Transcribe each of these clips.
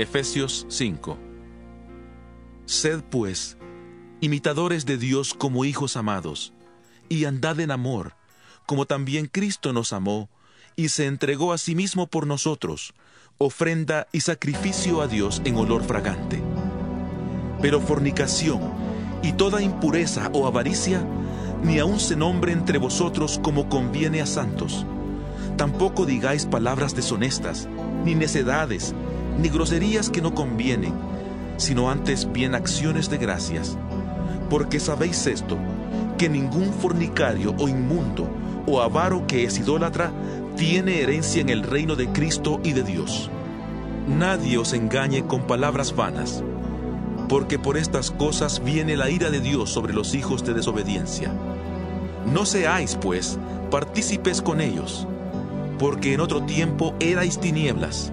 Efesios 5 Sed pues imitadores de Dios como hijos amados, y andad en amor, como también Cristo nos amó, y se entregó a sí mismo por nosotros, ofrenda y sacrificio a Dios en olor fragante. Pero fornicación y toda impureza o avaricia, ni aun se nombre entre vosotros como conviene a santos. Tampoco digáis palabras deshonestas, ni necedades, ni groserías que no convienen, sino antes bien acciones de gracias. Porque sabéis esto, que ningún fornicario o inmundo o avaro que es idólatra tiene herencia en el reino de Cristo y de Dios. Nadie os engañe con palabras vanas, porque por estas cosas viene la ira de Dios sobre los hijos de desobediencia. No seáis, pues, partícipes con ellos, porque en otro tiempo erais tinieblas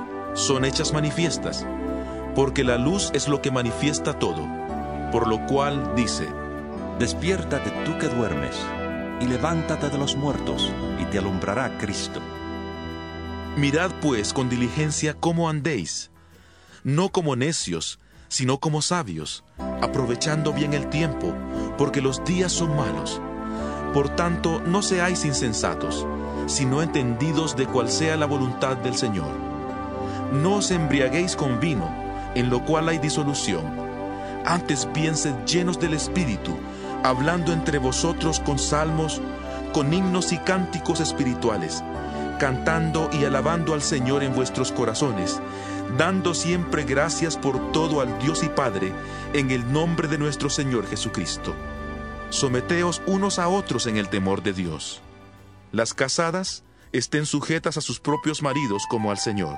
son hechas manifiestas, porque la luz es lo que manifiesta todo, por lo cual dice, Despiértate tú que duermes, y levántate de los muertos, y te alumbrará Cristo. Mirad pues con diligencia cómo andéis, no como necios, sino como sabios, aprovechando bien el tiempo, porque los días son malos. Por tanto, no seáis insensatos, sino entendidos de cuál sea la voluntad del Señor no os embriaguéis con vino, en lo cual hay disolución. Antes bien llenos del Espíritu, hablando entre vosotros con salmos, con himnos y cánticos espirituales, cantando y alabando al Señor en vuestros corazones, dando siempre gracias por todo al Dios y Padre, en el nombre de nuestro Señor Jesucristo. Someteos unos a otros en el temor de Dios. Las casadas estén sujetas a sus propios maridos como al Señor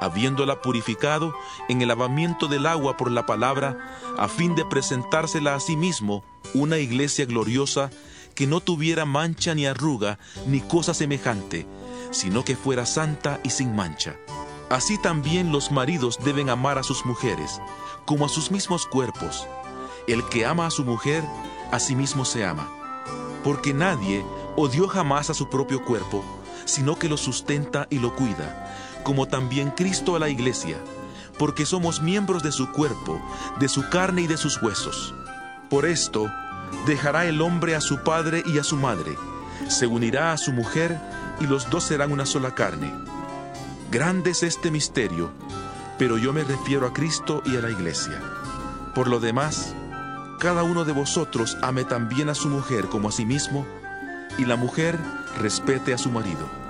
habiéndola purificado en el lavamiento del agua por la palabra, a fin de presentársela a sí mismo una iglesia gloriosa que no tuviera mancha ni arruga ni cosa semejante, sino que fuera santa y sin mancha. Así también los maridos deben amar a sus mujeres, como a sus mismos cuerpos. El que ama a su mujer, a sí mismo se ama. Porque nadie odió jamás a su propio cuerpo, sino que lo sustenta y lo cuida como también Cristo a la iglesia, porque somos miembros de su cuerpo, de su carne y de sus huesos. Por esto, dejará el hombre a su padre y a su madre, se unirá a su mujer, y los dos serán una sola carne. Grande es este misterio, pero yo me refiero a Cristo y a la iglesia. Por lo demás, cada uno de vosotros ame también a su mujer como a sí mismo, y la mujer respete a su marido.